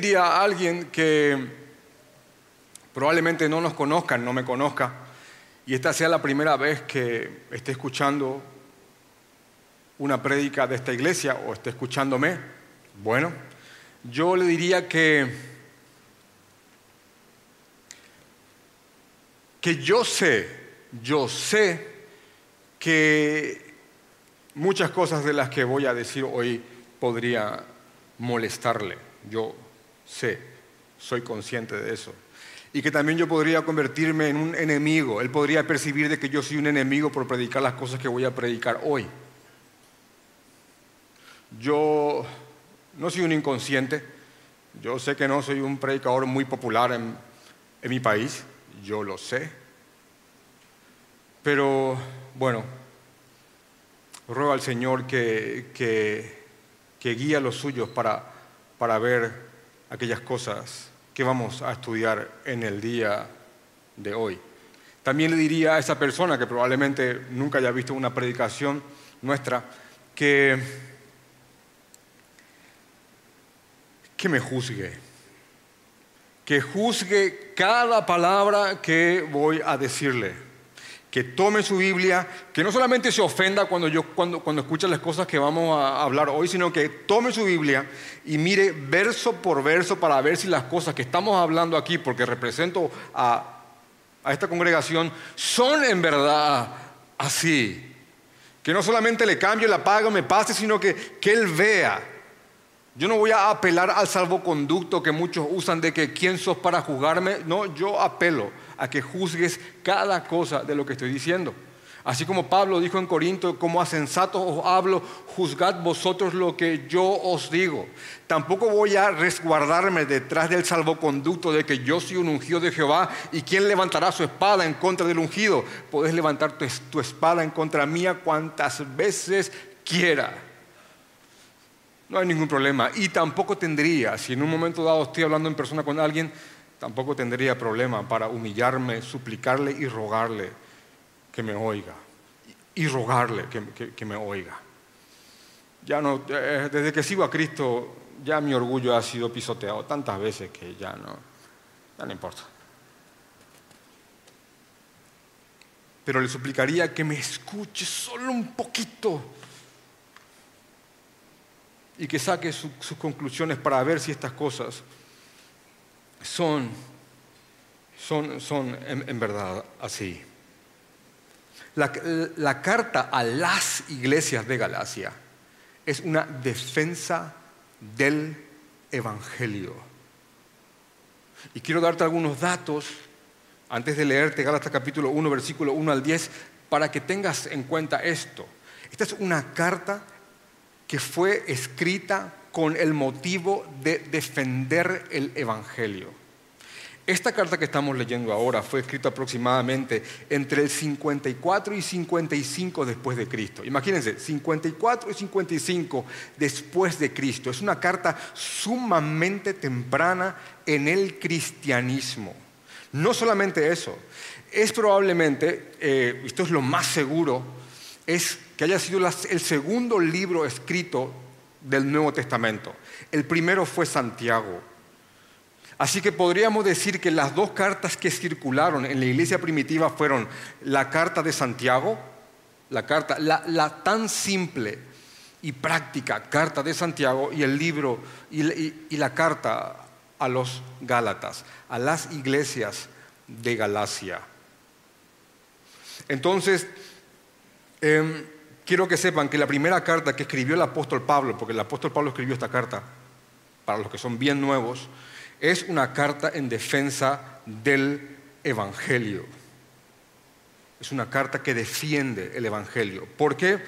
diría a alguien que probablemente no nos conozca, no me conozca, y esta sea la primera vez que esté escuchando una prédica de esta iglesia o esté escuchándome, bueno, yo le diría que, que yo sé, yo sé que muchas cosas de las que voy a decir hoy podría molestarle. Yo sé, soy consciente de eso y que también yo podría convertirme en un enemigo. Él podría percibir de que yo soy un enemigo por predicar las cosas que voy a predicar hoy. Yo no soy un inconsciente, yo sé que no soy un predicador muy popular en, mi país, yo lo sé, pero bueno, ruego al Señor que, que, que guíe a los suyos para, para ver aquellas cosas que vamos a estudiar en el día de hoy. También le diría a esa persona que probablemente nunca haya visto una predicación nuestra, que, que me juzgue, que juzgue cada palabra que voy a decirle que tome su Biblia, que no solamente se ofenda cuando, yo, cuando, cuando escucha las cosas que vamos a hablar hoy, sino que tome su Biblia y mire verso por verso para ver si las cosas que estamos hablando aquí, porque represento a, a esta congregación, son en verdad así. Que no solamente le cambie, la paga, me pase, sino que, que él vea. Yo no voy a apelar al salvoconducto que muchos usan de que quién sos para juzgarme. No, yo apelo a que juzgues cada cosa de lo que estoy diciendo. Así como Pablo dijo en Corinto, como a sensatos os hablo, juzgad vosotros lo que yo os digo. Tampoco voy a resguardarme detrás del salvoconducto de que yo soy un ungido de Jehová y quién levantará su espada en contra del ungido. Puedes levantar tu, tu espada en contra mía cuantas veces quiera. No hay ningún problema. Y tampoco tendría, si en un momento dado estoy hablando en persona con alguien, tampoco tendría problema para humillarme, suplicarle y rogarle que me oiga. Y rogarle que, me oiga. Ya no, eh, desde que sigo a Cristo, ya mi orgullo ha sido pisoteado tantas veces que ya no, ya no importa. Pero le suplicaría que me escuche solo un poquito y que saque sus conclusiones para ver si estas cosas son, son, son en, verdad así. La, la carta a las iglesias de Galacia es una defensa del Evangelio. Y quiero darte algunos datos antes de leerte Gálatas capítulo 1, versículo 1 al 10, para que tengas en cuenta esto. Esta es una carta que fue escrita con el motivo de defender el Evangelio. Esta carta que estamos leyendo ahora fue escrita aproximadamente entre el 54 y 55 después de Cristo. Imagínense, 54 y 55 después de Cristo. Es una carta sumamente temprana en el cristianismo. No solamente eso, es probablemente, eh, esto es lo más seguro, es que haya sido el segundo libro escrito del Nuevo Testamento. El primero fue Santiago. Así que podríamos decir que las dos cartas que circularon en la iglesia primitiva fueron la carta de Santiago, la carta, la, tan simple y práctica carta de Santiago y el libro y, la carta a los Gálatas, a las iglesias de Galacia. Entonces, em, quiero que sepan que la primera carta que escribió el apóstol Pablo, porque el apóstol Pablo escribió esta carta, para los que son bien nuevos, es una carta en defensa del Evangelio. Es una carta que defiende el Evangelio. ¿Por qué?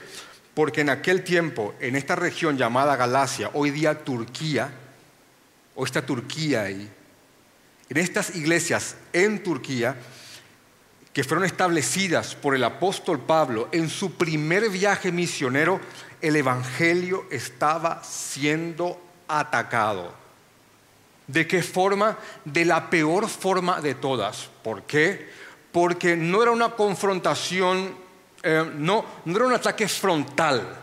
Porque en aquel tiempo, en esta región llamada Galacia, hoy día Turquía, o esta Turquía ahí, en estas iglesias en Turquía, que fueron establecidas por el apóstol Pablo en su primer viaje misionero, el Evangelio estaba siendo atacado. ¿De qué forma? De la peor forma de todas. ¿Por qué? Porque no era una confrontación, eh, no, no era un ataque frontal,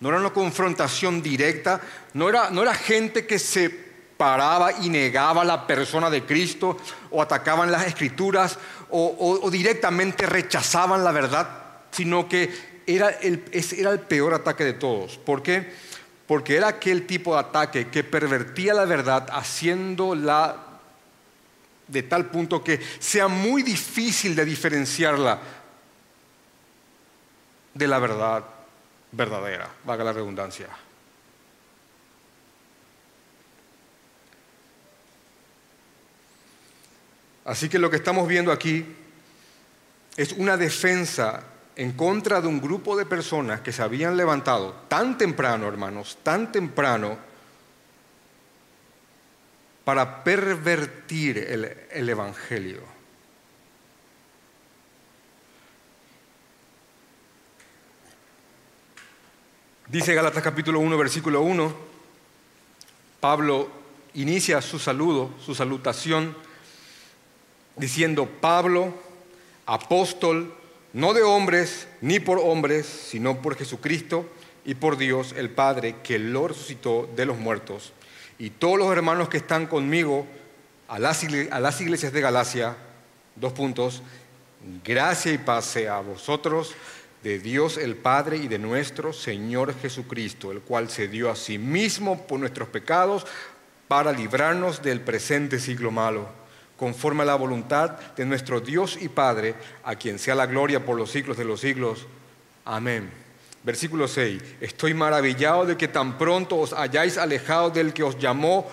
no era una confrontación directa, no era, no era gente que se paraba y negaba la persona de Cristo o atacaban las escrituras o, directamente rechazaban la verdad, sino que era el, era el peor ataque de todos. ¿Por qué? Porque era aquel tipo de ataque que pervertía la verdad haciéndola de tal punto que sea muy difícil de diferenciarla de la verdad verdadera, valga la redundancia. Así que lo que estamos viendo aquí es una defensa en contra de un grupo de personas que se habían levantado tan temprano, hermanos, tan temprano, para pervertir el, Evangelio. Dice Galatas capítulo 1, versículo 1, Pablo inicia su saludo, su salutación diciendo, Pablo, apóstol, no de hombres ni por hombres, sino por Jesucristo y por Dios el Padre, que lo resucitó de los muertos. Y todos los hermanos que están conmigo a las, iglesias de Galacia, dos puntos, gracia y paz sea a vosotros, de Dios el Padre y de nuestro Señor Jesucristo, el cual se dio a sí mismo por nuestros pecados para librarnos del presente siglo malo conforme a la voluntad de nuestro Dios y Padre, a quien sea la gloria por los siglos de los siglos. Amén. Versículo 6. Estoy maravillado de que tan pronto os hayáis alejado del que os llamó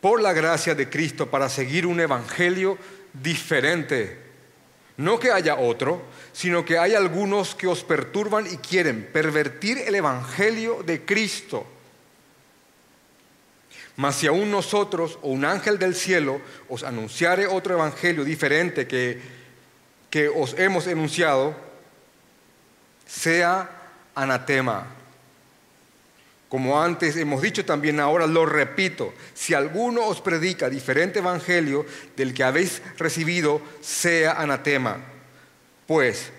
por la gracia de Cristo para seguir un evangelio diferente. No que haya otro, sino que hay algunos que os perturban y quieren pervertir el evangelio de Cristo. Mas si aún nosotros o un ángel del cielo os anunciare otro evangelio diferente que, que os hemos enunciado, sea anatema. Como antes hemos dicho también, ahora lo repito, si alguno os predica diferente evangelio del que habéis recibido, sea anatema. Pues,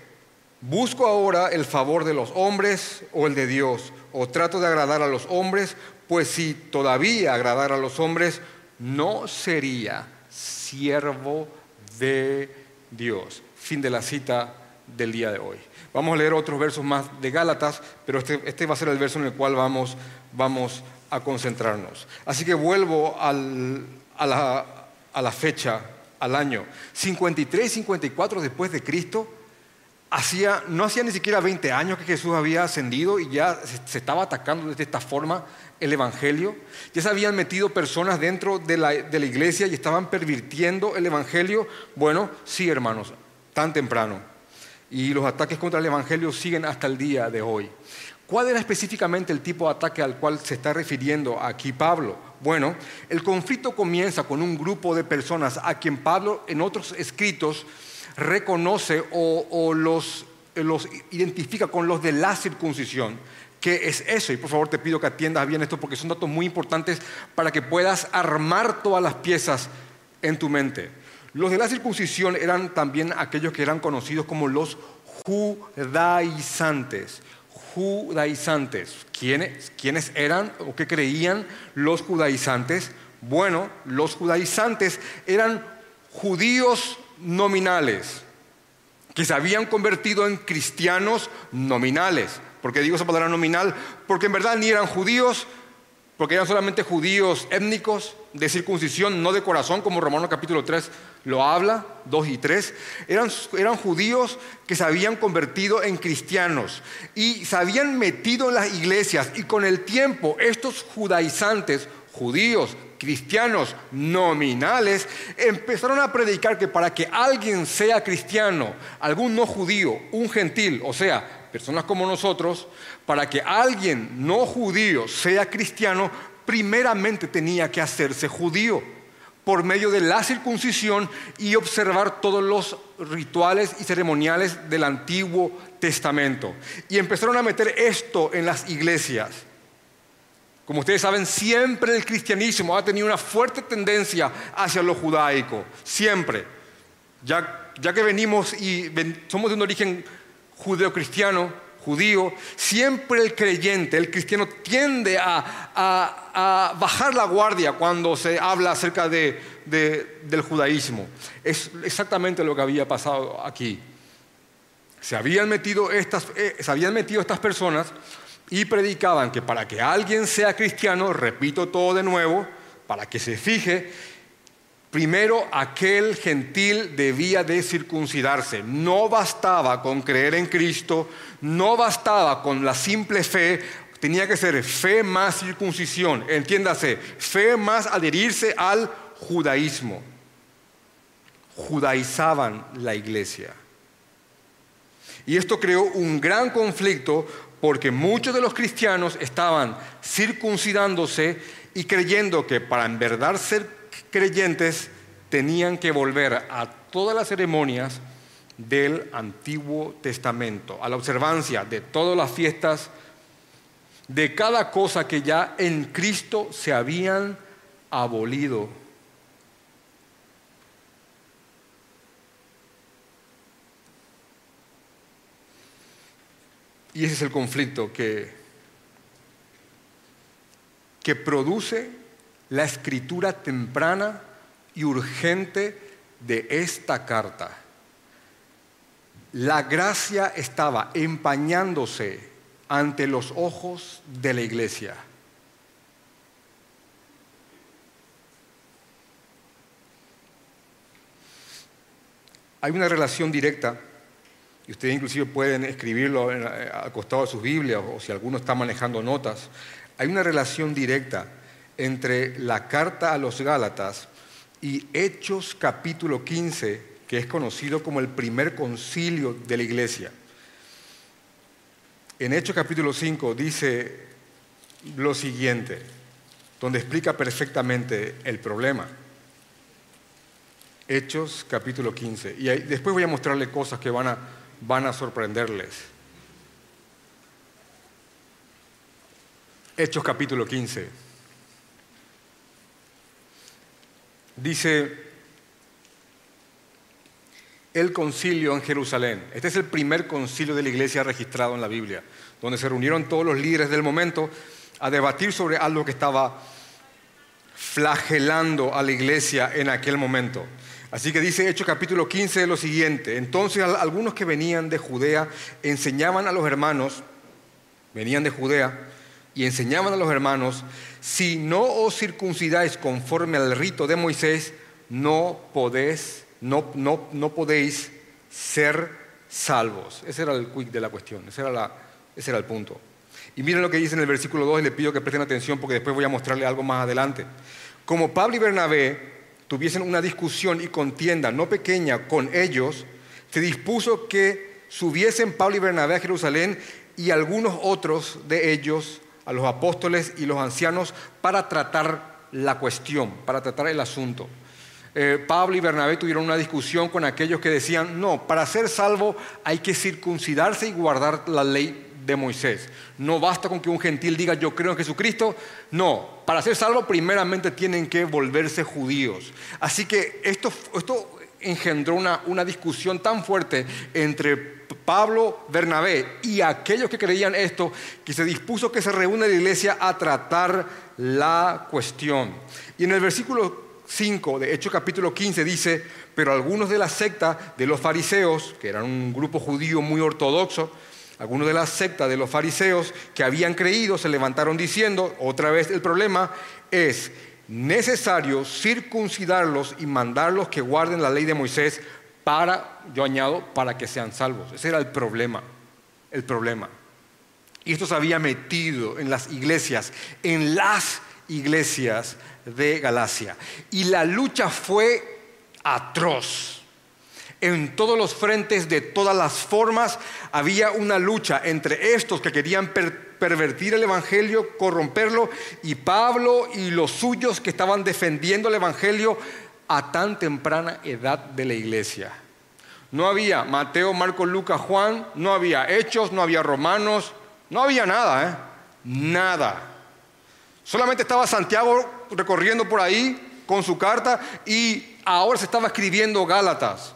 ¿busco ahora el favor de los hombres o el de Dios? ¿O trato de agradar a los hombres? Pues si todavía agradara a los hombres, no sería siervo de Dios. Fin de la cita del día de hoy. Vamos a leer otros versos más de Gálatas, pero este, este va a ser el verso en el cual vamos, vamos a concentrarnos. Así que vuelvo a, la, a la fecha, al año 53, 54 después de Cristo no hacía ni siquiera 20 años que Jesús había ascendido y ya se, estaba atacando de esta forma el Evangelio. Ya se habían metido personas dentro de la, de la iglesia y estaban pervirtiendo el Evangelio. Bueno, sí, hermanos, tan temprano. Y los ataques contra el Evangelio siguen hasta el día de hoy. ¿Cuál era específicamente el tipo de ataque al cual se está refiriendo aquí Pablo? Bueno, el conflicto comienza con un grupo de personas a quien Pablo en otros escritos reconoce o, los, los identifica con los de la circuncisión. ¿Qué es eso? Y por favor te pido que atiendas bien esto porque son datos muy importantes para que puedas armar todas las piezas en tu mente. Los de la circuncisión eran también aquellos que eran conocidos como los judaizantes. Judaizantes. ¿Quiénes, ¿Quiénes eran o qué creían los judaizantes? Bueno, los judaizantes eran judíos nominales, que se habían convertido en cristianos nominales. ¿Por qué digo esa palabra nominal? Porque en verdad ni eran judíos, porque eran solamente judíos étnicos, de circuncisión, no de corazón, como Romanos capítulo 3 lo habla, 2 y 3. Eran, eran judíos que se habían convertido en cristianos y se habían metido en las iglesias y con el tiempo estos judaizantes, judíos, cristianos nominales, empezaron a predicar que para que alguien sea cristiano, algún no judío, un gentil, o sea, personas como nosotros, para que alguien no judío sea cristiano, primeramente tenía que hacerse judío por medio de la circuncisión y observar todos los rituales y ceremoniales del Antiguo Testamento. Y empezaron a meter esto en las iglesias. Como ustedes saben, siempre el cristianismo ha tenido una fuerte tendencia hacia lo judaico, siempre. Ya, que venimos y somos de un origen judeocristiano, judío, siempre el creyente, el cristiano, tiende a, bajar la guardia cuando se habla acerca del judaísmo. Es exactamente lo que había pasado aquí. Se habían metido estas, eh, se habían metido estas personas y predicaban que para que alguien sea cristiano, repito todo de nuevo, para que se fije, primero aquel gentil debía de circuncidarse. No bastaba con creer en Cristo, no bastaba con la simple fe, tenía que ser fe más circuncisión, entiéndase, fe más adherirse al judaísmo. Judaizaban la iglesia. Y esto creó un gran conflicto porque muchos de los cristianos estaban circuncidándose y creyendo que para en verdad ser creyentes tenían que volver a todas las ceremonias del Antiguo Testamento, a la observancia de todas las fiestas, de cada cosa que ya en Cristo se habían abolido Y ese es el conflicto que, que produce la escritura temprana y urgente de esta carta. La gracia estaba empañándose ante los ojos de la iglesia. Hay una relación directa y ustedes inclusive pueden escribirlo al costado de sus Biblias o si alguno está manejando notas, hay una relación directa entre la carta a los Gálatas y Hechos capítulo 15, que es conocido como el primer concilio de la iglesia. En Hechos capítulo 5 dice lo siguiente, donde explica perfectamente el problema. Hechos capítulo 15. Y después voy a mostrarle cosas que van a van a sorprenderles. Hechos capítulo 15. Dice el concilio en Jerusalén. Este es el primer concilio de la iglesia registrado en la Biblia, donde se reunieron todos los líderes del momento a debatir sobre algo que estaba flagelando a la iglesia en aquel momento. Así que dice Hechos capítulo 15 lo siguiente. Entonces algunos que venían de Judea enseñaban a los hermanos, venían de Judea, y enseñaban a los hermanos, si no os circuncidáis conforme al rito de Moisés, no podéis, ser salvos. Ese era el quick de la cuestión, ese era, ese era el punto. Y miren lo que dice en el versículo 2 y le pido que presten atención porque después voy a mostrarle algo más adelante. Como Pablo y Bernabé tuviesen una discusión y contienda no pequeña con ellos, se dispuso que subiesen Pablo y Bernabé a Jerusalén y algunos otros de ellos, a los apóstoles y los ancianos, para tratar la cuestión, para tratar el asunto. Eh, Pablo y Bernabé tuvieron una discusión con aquellos que decían, no, para ser salvo hay que circuncidarse y guardar la ley de Moisés. No basta con que un gentil diga yo creo en Jesucristo. No, para ser salvo primeramente tienen que volverse judíos. Así que esto, esto engendró una, una discusión tan fuerte entre Pablo, Bernabé y aquellos que creían esto, que se dispuso que se reúne la iglesia a tratar la cuestión. Y en el versículo 5 de Hechos capítulo 15 dice, pero algunos de la secta de los fariseos, que eran un grupo judío muy ortodoxo, algunos de la secta de los fariseos que habían creído se levantaron diciendo, otra vez el problema es necesario circuncidarlos y mandarlos que guarden la ley de Moisés para, yo añado, para que sean salvos. Ese era el problema, el problema. Y esto se había metido en las iglesias, en las iglesias de Galacia. Y la lucha fue atroz en todos los frentes, de todas las formas, había una lucha entre estos que querían pervertir el Evangelio, corromperlo, y Pablo y los suyos que estaban defendiendo el Evangelio a tan temprana edad de la iglesia. No había Mateo, Marcos, Lucas, Juan, no había Hechos, no había Romanos, no había nada, ¿eh? Nada. Solamente estaba Santiago recorriendo por ahí con su carta y ahora se estaba escribiendo Gálatas.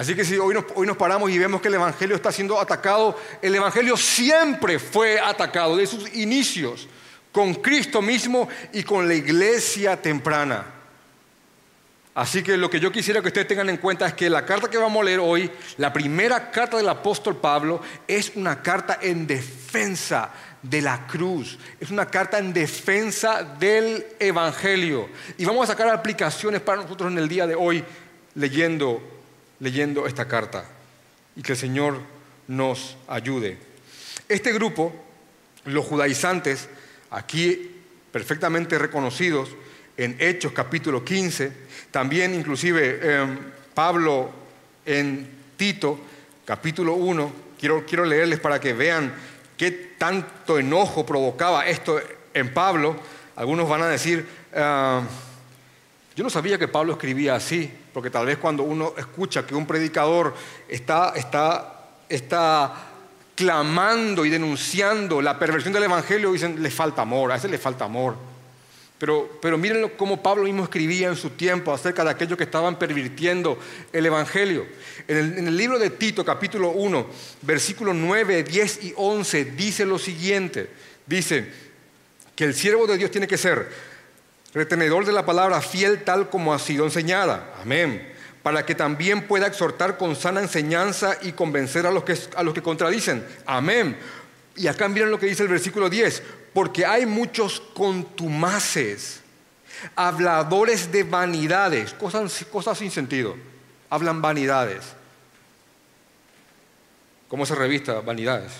Así que si hoy nos, hoy nos paramos y vemos que el Evangelio está siendo atacado, el Evangelio siempre fue atacado de sus inicios, con Cristo mismo y con la iglesia temprana. Así que lo que yo quisiera que ustedes tengan en cuenta es que la carta que vamos a leer hoy, la primera carta del apóstol Pablo, es una carta en defensa de la cruz. Es una carta en defensa del Evangelio. Y vamos a sacar aplicaciones para nosotros en el día de hoy leyendo, leyendo esta carta. Y que el Señor nos ayude. Este grupo, los judaizantes, aquí perfectamente reconocidos en Hechos capítulo 15, también inclusive em, Pablo en Tito capítulo 1, quiero, quiero leerles para que vean qué tanto enojo provocaba esto en Pablo. Algunos van a decir, ah, yo no sabía que Pablo escribía así, porque tal vez cuando uno escucha que un predicador está, está, está clamando y denunciando la perversión del Evangelio, dicen, le falta amor, a ese le falta amor. Pero, pero miren cómo Pablo mismo escribía en su tiempo acerca de aquellos que estaban pervirtiendo el Evangelio. En el, en el, libro de Tito, capítulo 1, versículos 9, 10 y 11, dice lo siguiente. Dice que el siervo de Dios tiene que ser retenedor de la palabra fiel tal como ha sido enseñada. Amén. Para que también pueda exhortar con sana enseñanza y convencer a los que, a los que contradicen. Amén. Y acá miren lo que dice el versículo 10 porque hay muchos contumaces, habladores de vanidades, cosas, cosas sin sentido, hablan vanidades. ¿Cómo se revista vanidades?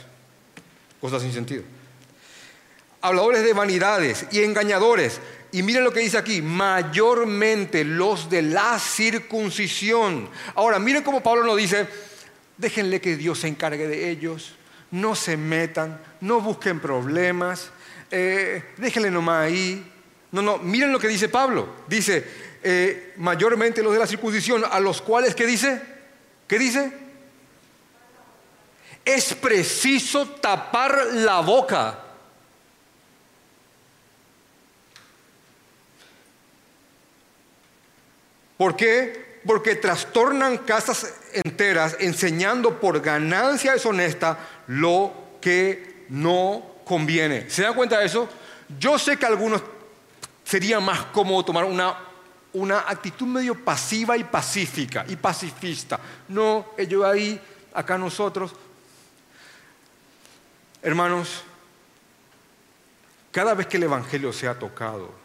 Cosas sin sentido. Habladores de vanidades y engañadores. Y miren lo que dice aquí, mayormente los de la circuncisión. Ahora, miren cómo Pablo nos dice, déjenle que Dios se encargue de ellos, no se metan, no busquen problemas, eh, déjenle nomás ahí. No, no, miren lo que dice Pablo. Dice, eh, mayormente los de la circuncisión, a los cuales, ¿qué dice? ¿Qué dice? Es preciso tapar la boca. ¿Por qué? Porque trastornan casas enteras enseñando por ganancia deshonesta lo que no conviene. ¿Se dan cuenta de eso? Yo sé que a algunos sería más cómodo tomar una, una actitud medio pasiva y pacífica y pacifista. No, ellos ahí, acá nosotros. Hermanos, cada vez que el Evangelio se ha tocado,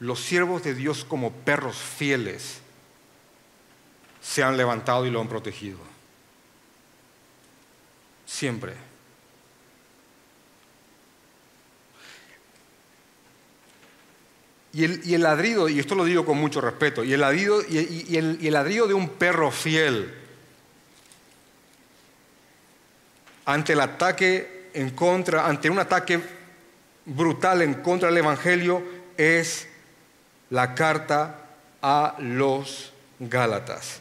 los siervos de Dios como perros fieles se han levantado y lo han protegido. Siempre. Y el, ladrido, y esto lo digo con mucho respeto, y el, ladrido, y, el, ladrido de un perro fiel ante el ataque en contra, ante un ataque brutal en contra del Evangelio, es la carta a los Gálatas.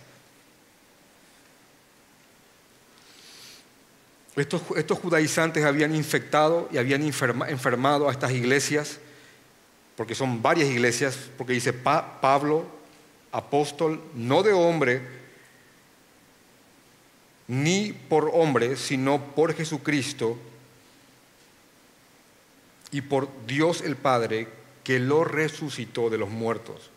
Estos, judaizantes habían infectado y habían enfermado a estas iglesias porque son varias iglesias, porque dice Pablo, apóstol, no de hombre, ni por hombre, sino por Jesucristo y por Dios el Padre, que lo resucitó de los muertos.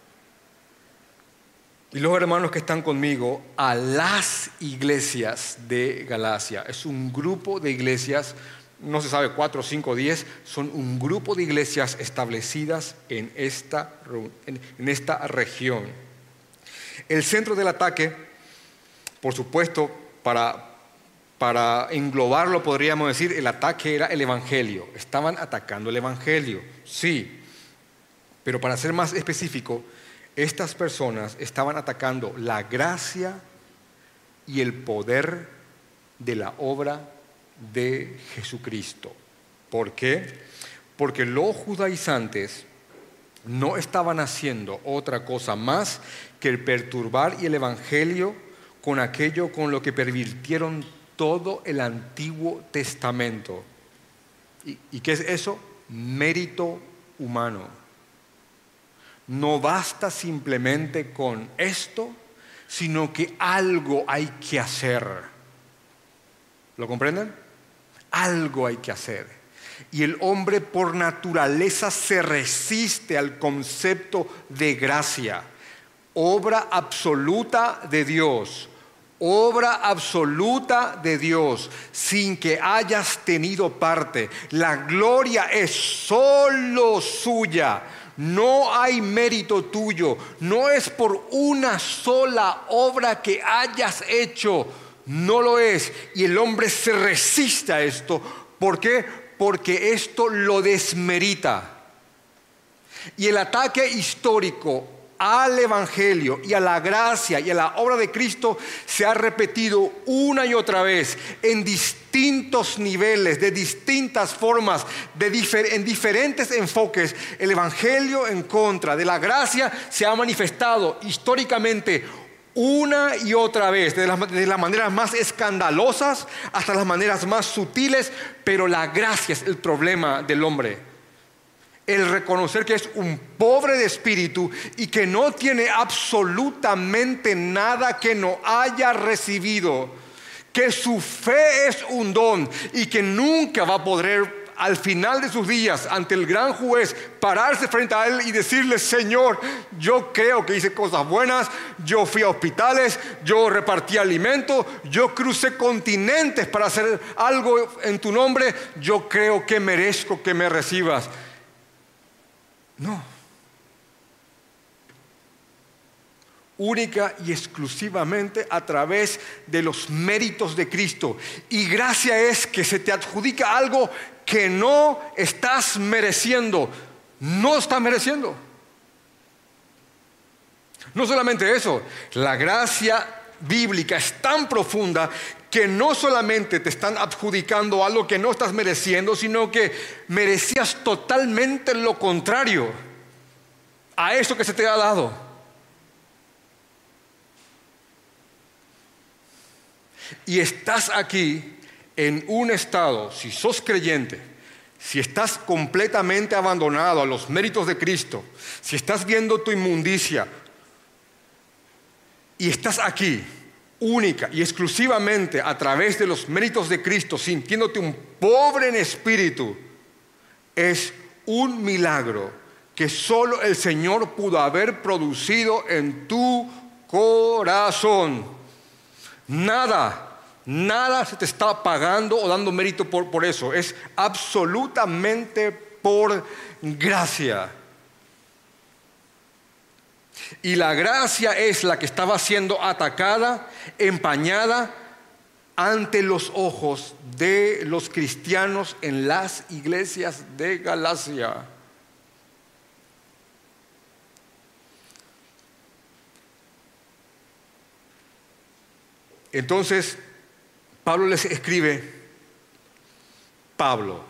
Y los hermanos que están conmigo, a las iglesias de Galacia. Es un grupo de iglesias no se sabe, cuatro, cinco, diez, son un grupo de iglesias establecidas en esta, en esta región. El centro del ataque, por supuesto, para, para englobarlo podríamos decir, el ataque era el Evangelio. Estaban atacando el Evangelio, sí, pero para ser más específico, estas personas estaban atacando la gracia y el poder de la obra de Jesucristo. ¿Por qué? Porque los judaizantes no estaban haciendo otra cosa más que el perturbar y el Evangelio con aquello con lo que pervirtieron todo el Antiguo Testamento. ¿Y, ¿Y, qué es eso? Mérito humano. No basta simplemente con esto, sino que algo hay que hacer. ¿Lo comprenden? Algo hay que hacer. Y el hombre por naturaleza se resiste al concepto de gracia, obra absoluta de Dios, obra absoluta de Dios, sin que hayas tenido parte. La gloria es solo suya. No hay mérito tuyo, no es por una sola obra que hayas hecho, no lo es. Y el hombre se resiste a esto. ¿Por qué? Porque esto lo desmerita. Y el ataque histórico al Evangelio y a la gracia y a la obra de Cristo se ha repetido una y otra vez en distintos niveles, de distintas formas, en diferentes enfoques. El Evangelio en contra de la gracia se ha manifestado históricamente una y otra vez, de las maneras más escandalosas hasta las maneras más sutiles, pero la gracia es el problema del hombre el reconocer que es un pobre de espíritu y que no tiene absolutamente nada que no haya recibido, que su fe es un don y que nunca va a poder al final de sus días ante el gran juez pararse frente a él y decirle, Señor, yo creo que hice cosas buenas, yo fui a hospitales, yo repartí alimento, yo crucé continentes para hacer algo en tu nombre, yo creo que merezco que me recibas. No. Única y exclusivamente a través de los méritos de Cristo. Y gracia es que se te adjudica algo que no estás mereciendo. No estás mereciendo. No solamente eso, la gracia bíblica es tan profunda que no solamente te están adjudicando algo que no estás mereciendo, sino que merecías totalmente lo contrario a eso que se te ha dado. Y estás aquí en un estado, si sos creyente, si estás completamente abandonado a los méritos de Cristo, si estás viendo tu inmundicia y estás aquí única y exclusivamente a través de los méritos de Cristo, sintiéndote un pobre en espíritu, es un milagro que solo el Señor pudo haber producido en tu corazón. Nada, nada se te está pagando o dando mérito por, por eso. Es absolutamente por gracia. Y la gracia es la que estaba siendo atacada, empañada ante los ojos de los cristianos en las iglesias de Galacia. Entonces, Pablo les escribe, Pablo,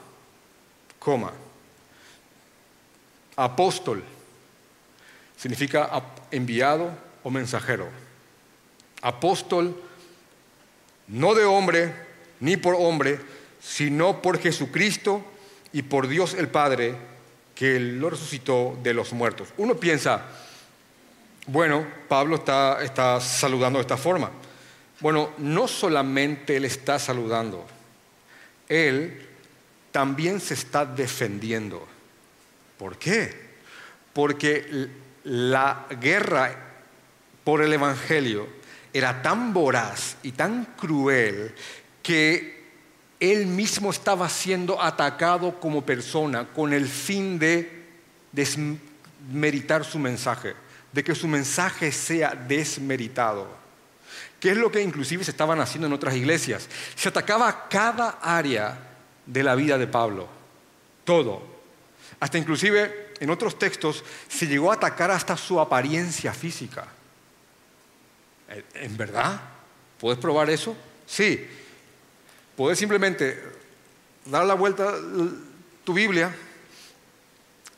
coma, apóstol, significa enviado o mensajero. Apóstol, no de hombre ni por hombre, sino por Jesucristo y por Dios el Padre, que lo resucitó de los muertos. Uno piensa, bueno, Pablo está, está saludando de esta forma. Bueno, no solamente él está saludando, él también se está defendiendo. ¿Por qué? Porque la guerra por el Evangelio era tan voraz y tan cruel que él mismo estaba siendo atacado como persona con el fin de desmeritar su mensaje, de que su mensaje sea desmeritado. ¿Qué es lo que inclusive se estaban haciendo en otras iglesias? Se atacaba cada área de la vida de Pablo, todo. Hasta inclusive en otros textos se llegó a atacar hasta su apariencia física. ¿En verdad? ¿Puedes probar eso? Sí. Puedes simplemente dar la vuelta a tu Biblia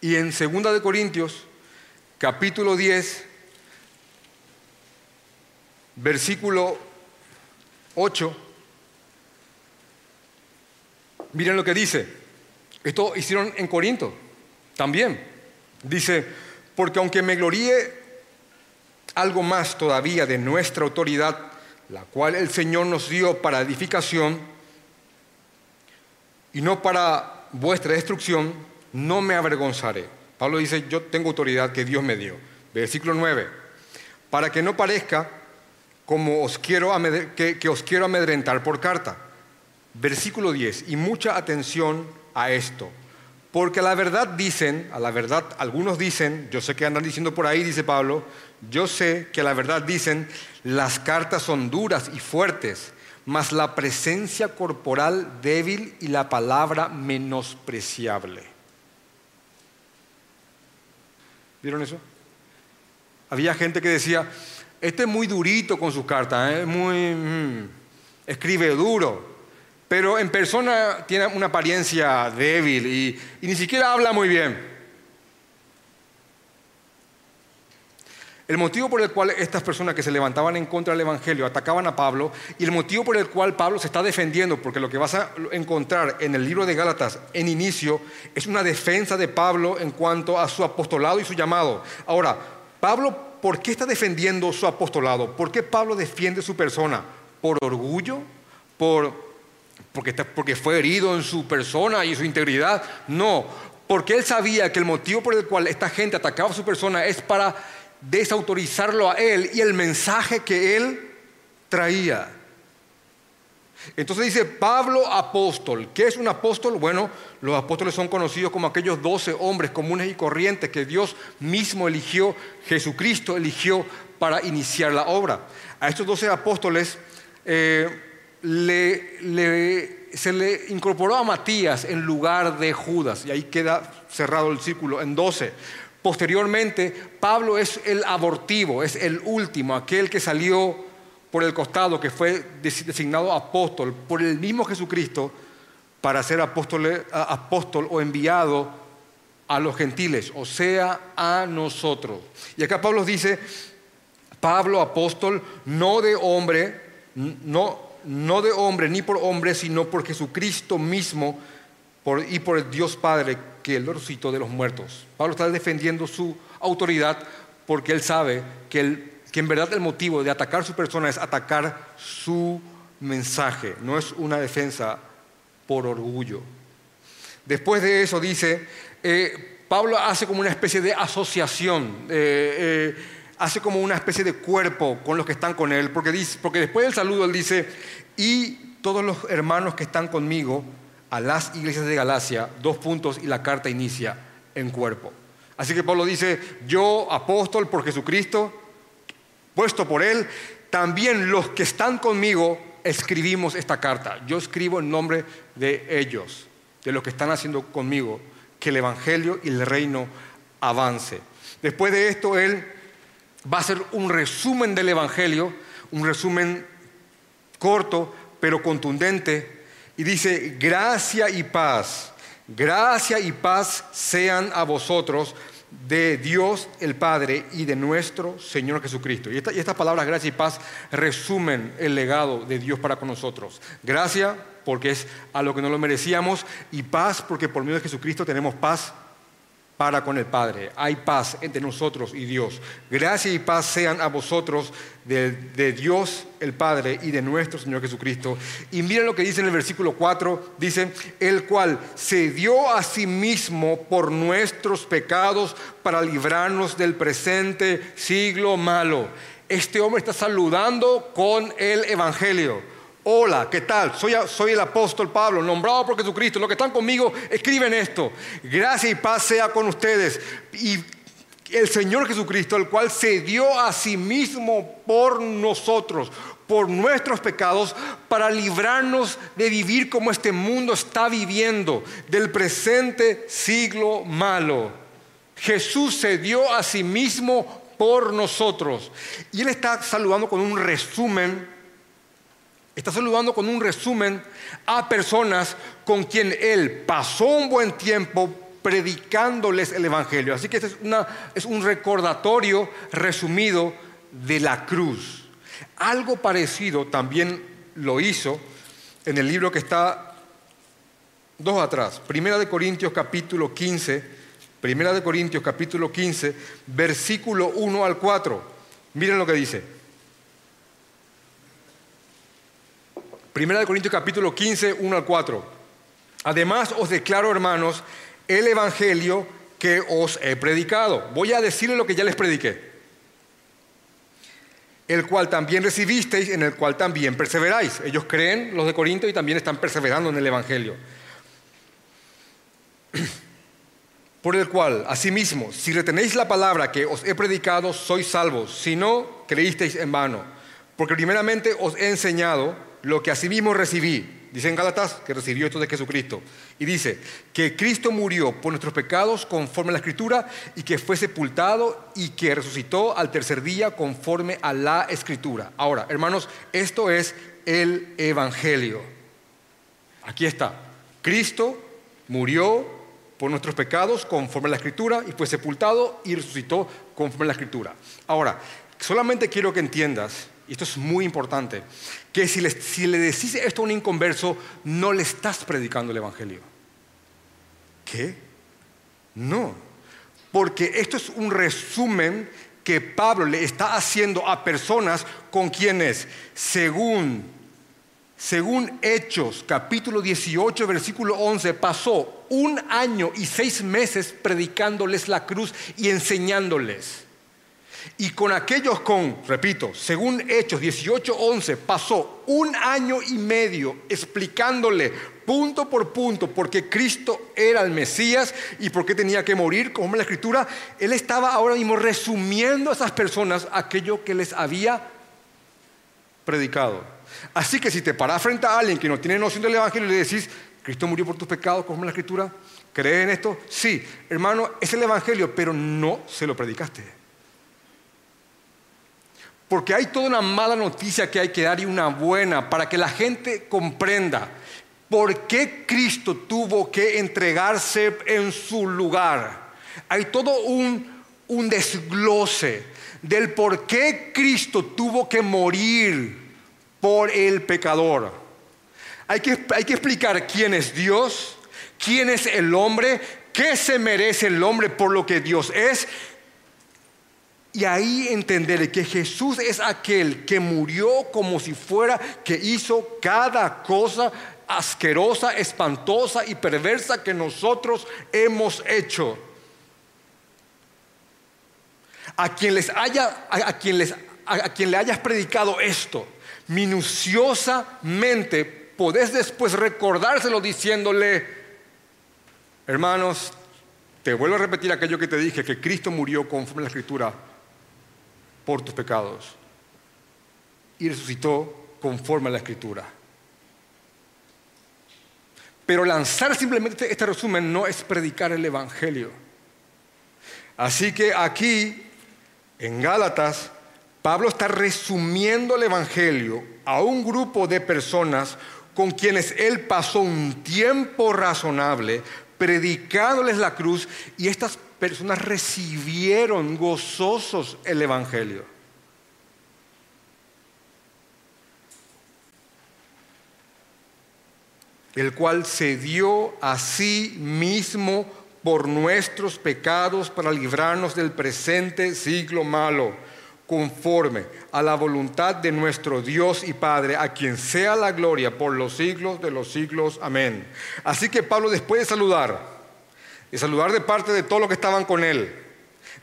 y en 2 de Corintios, capítulo 10, versículo 8, miren lo que dice. Esto hicieron en Corinto también. Dice, porque aunque me gloríe algo más todavía de nuestra autoridad, la cual el Señor nos dio para edificación y no para vuestra destrucción, no me avergonzaré. Pablo dice, yo tengo autoridad que Dios me dio. Versículo 9, para que no parezca como os quiero que, os quiero amedrentar por carta. Versículo 10, y mucha atención a esto. Porque la verdad dicen, a la verdad algunos dicen, yo sé que andan diciendo por ahí, dice Pablo, yo sé que la verdad dicen, las cartas son duras y fuertes, mas la presencia corporal débil y la palabra menospreciable. ¿Vieron eso? Había gente que decía, este es muy durito con sus cartas, ¿eh? es muy... Mm, escribe duro pero en persona tiene una apariencia débil y, ni siquiera habla muy bien. El motivo por el cual estas personas que se levantaban en contra del Evangelio atacaban a Pablo y el motivo por el cual Pablo se está defendiendo, porque lo que vas a encontrar en el libro de Gálatas en inicio es una defensa de Pablo en cuanto a su apostolado y su llamado. Ahora, Pablo, ¿por qué está defendiendo su apostolado? ¿Por qué Pablo defiende su persona? ¿Por orgullo? ¿Por porque, fue herido en su persona y su integridad. No, porque él sabía que el motivo por el cual esta gente atacaba a su persona es para desautorizarlo a él y el mensaje que él traía. Entonces dice Pablo apóstol. ¿Qué es un apóstol? Bueno, los apóstoles son conocidos como aquellos doce hombres comunes y corrientes que Dios mismo eligió, Jesucristo eligió para iniciar la obra. A estos doce apóstoles eh, se le incorporó a Matías en lugar de Judas, y ahí queda cerrado el círculo en 12. Posteriormente, Pablo es el abortivo, es el último, aquel que salió por el costado, que fue designado apóstol por el mismo Jesucristo para ser apóstol, apóstol o enviado a los gentiles, o sea, a nosotros. Y acá Pablo dice, Pablo apóstol, no de hombre, no, no de hombre ni por hombre, sino por Jesucristo mismo y por el Dios Padre que él resucitó de los muertos. Pablo está defendiendo su autoridad porque él sabe que, que en verdad el motivo de atacar su persona es atacar su mensaje, no es una defensa por orgullo. Después de eso dice, eh, Pablo hace como una especie de asociación. Eh, eh, hace como una especie de cuerpo con los que están con él, porque, dice, porque después del saludo él dice, y todos los hermanos que están conmigo a las iglesias de Galacia, dos puntos y la carta inicia en cuerpo. Así que Pablo dice, yo apóstol por Jesucristo, puesto por él, también los que están conmigo escribimos esta carta. Yo escribo en nombre de ellos, de los que están haciendo conmigo, que el Evangelio y el reino avance. Después de esto, él va a ser un resumen del Evangelio, un resumen corto pero contundente, y dice, gracia y paz, gracia y paz sean a vosotros de Dios el Padre y de nuestro Señor Jesucristo. Y, estas palabras, gracia y paz, resumen el legado de Dios para con nosotros. Gracia porque es a lo que no lo merecíamos y paz porque por medio de Jesucristo tenemos paz para con el Padre. Hay paz entre nosotros y Dios. Gracia y paz sean a vosotros de, Dios el Padre y de nuestro Señor Jesucristo. Y miren lo que dice en el versículo 4, dice, el cual se dio a sí mismo por nuestros pecados para librarnos del presente siglo malo. Este hombre está saludando con el Evangelio. Hola, ¿qué tal? Soy, el apóstol Pablo, nombrado por Jesucristo. Los que están conmigo escriben esto. Gracia y paz sea con ustedes. Y el Señor Jesucristo, el cual se dio a sí mismo por nosotros, por nuestros pecados, para librarnos de vivir como este mundo está viviendo, del presente siglo malo. Jesús se dio a sí mismo por nosotros. Y Él está saludando con un resumen Está saludando con un resumen a personas con quien él pasó un buen tiempo predicándoles el Evangelio. Así que este es, un recordatorio resumido de la cruz. Algo parecido también lo hizo en el libro que está dos atrás, Primera de Corintios capítulo 15, Primera de Corintios capítulo 15, versículo 1 al 4. Miren lo que dice. Primera de Corintios capítulo 15, 1 al 4. Además os declaro, hermanos, el evangelio que os he predicado. Voy a decirles lo que ya les prediqué. El cual también recibisteis, en el cual también perseveráis. Ellos creen, los de Corinto, y también están perseverando en el evangelio. Por el cual, asimismo, si retenéis la palabra que os he predicado, sois salvos. Si no, creísteis en vano. Porque primeramente os he enseñado lo que asimismo recibí Dice en Gálatas que recibió esto de Jesucristo. Y dice que Cristo murió por nuestros pecados conforme a la Escritura y que fue sepultado y que resucitó al tercer día conforme a la Escritura. Ahora, hermanos, esto es el Evangelio. Aquí está. Cristo murió por nuestros pecados conforme a la Escritura y fue sepultado y resucitó conforme a la Escritura. Ahora, solamente quiero que entiendas y esto es muy importante, que si le, si le decís esto a un inconverso, no le estás predicando el Evangelio. ¿Qué? No, porque esto es un resumen que Pablo le está haciendo a personas con quienes, según, según Hechos, capítulo 18, versículo 11, pasó un año y seis meses predicándoles la cruz y enseñándoles. Y con aquellos con, repito, según Hechos 18:11, pasó un año y medio explicándole punto por punto por qué Cristo era el Mesías y por qué tenía que morir, como en la Escritura. Él estaba ahora mismo resumiendo a esas personas aquello que les había predicado. Así que si te paras frente a alguien que no tiene noción del Evangelio y le decís, Cristo murió por tus pecados, como en la Escritura, ¿crees en esto? Sí, hermano, es el Evangelio, pero no se lo predicaste. Porque hay toda una mala noticia que hay que dar y una buena para que la gente comprenda por qué Cristo tuvo que entregarse en su lugar. Hay todo un, desglose del por qué Cristo tuvo que morir por el pecador. Hay que, hay que explicar quién es Dios, quién es el hombre, qué se merece el hombre por lo que Dios es y ahí entender que Jesús es aquel que murió como si fuera que hizo cada cosa asquerosa, espantosa y perversa que nosotros hemos hecho. A quien les haya, a, quien les, a quien le hayas predicado esto minuciosamente, podés después recordárselo diciéndole, hermanos, te vuelvo a repetir aquello que te dije, que Cristo murió conforme a la Escritura por tus pecados y resucitó conforme a la escritura. Pero lanzar simplemente este resumen no es predicar el Evangelio. Así que aquí, en Gálatas, Pablo está resumiendo el Evangelio a un grupo de personas con quienes él pasó un tiempo razonable predicándoles la cruz y estas personas recibieron gozosos el Evangelio. el cual se dio a sí mismo por nuestros pecados para librarnos del presente siglo malo, conforme a la voluntad de nuestro Dios y Padre, a quien sea la gloria por los siglos de los siglos. Amén. Así que Pablo, después de saludar, y saludar de parte de todos los que estaban con él,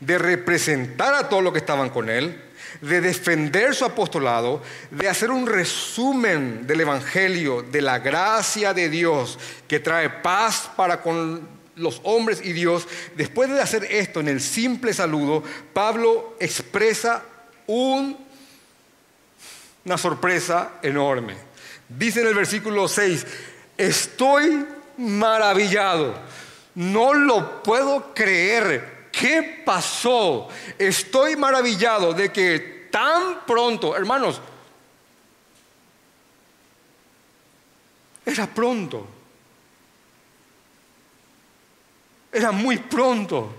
de representar a todos los que estaban con él, de defender su apostolado, de hacer un resumen del Evangelio, de la gracia de Dios que trae paz para con los hombres y Dios. Después de hacer esto en el simple saludo, Pablo expresa una sorpresa enorme. Dice en el versículo 6, estoy maravillado no lo puedo creer. ¿Qué pasó? Estoy maravillado de que tan pronto, hermanos, era pronto. Era muy pronto.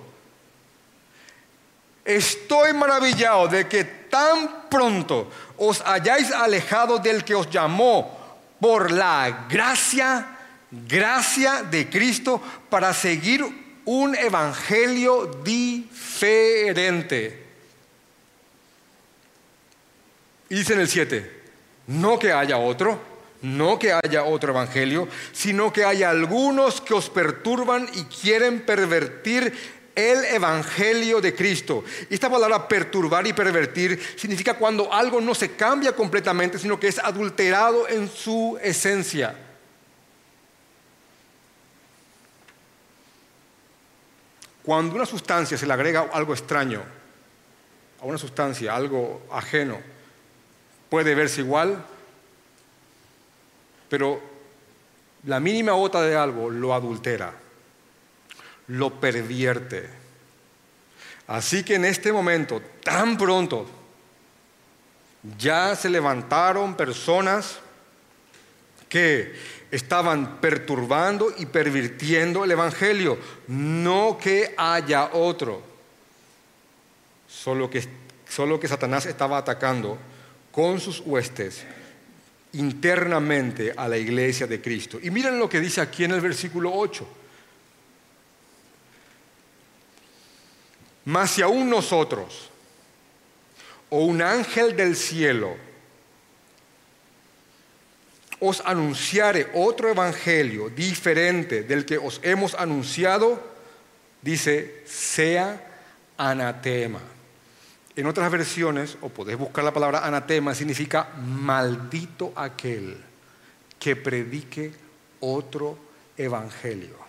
Estoy maravillado de que tan pronto os hayáis alejado del que os llamó por la gracia gracia de Cristo para seguir un evangelio diferente. Y dice en el 7, no que haya otro, no que haya otro evangelio, sino que haya algunos que os perturban y quieren pervertir el evangelio de Cristo. Y esta palabra perturbar y pervertir significa cuando algo no se cambia completamente, sino que es adulterado en su esencia. Cuando una sustancia se le agrega algo extraño a una sustancia, algo ajeno, puede verse igual, pero la mínima gota de algo lo adultera, lo pervierte. Así que en este momento, tan pronto, ya se levantaron personas que estaban perturbando y pervirtiendo el Evangelio, no que haya otro, solo que, solo que Satanás estaba atacando con sus huestes internamente a la iglesia de Cristo. Y miren lo que dice aquí en el versículo 8. Mas si aún nosotros o un ángel del cielo os anunciare otro evangelio diferente del que os hemos anunciado, dice, sea anatema. En otras versiones, o podés buscar la palabra anatema, significa maldito aquel que predique otro evangelio.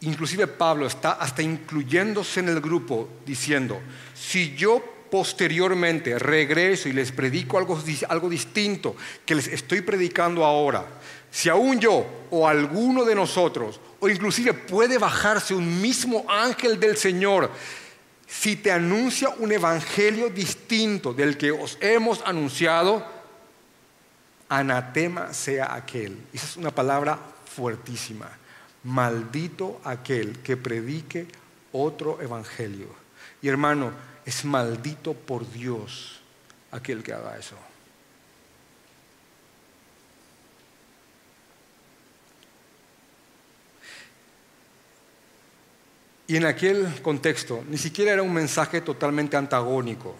Inclusive Pablo está hasta incluyéndose en el grupo diciendo, si yo posteriormente regreso y les predico algo, algo distinto que les estoy predicando ahora, si aún yo o alguno de nosotros, o inclusive puede bajarse un mismo ángel del Señor, si te anuncia un evangelio distinto del que os hemos anunciado, anatema sea aquel. Esa es una palabra fuertísima. Maldito aquel que predique otro evangelio. Y hermano, es maldito por Dios aquel que haga eso. Y en aquel contexto ni siquiera era un mensaje totalmente antagónico,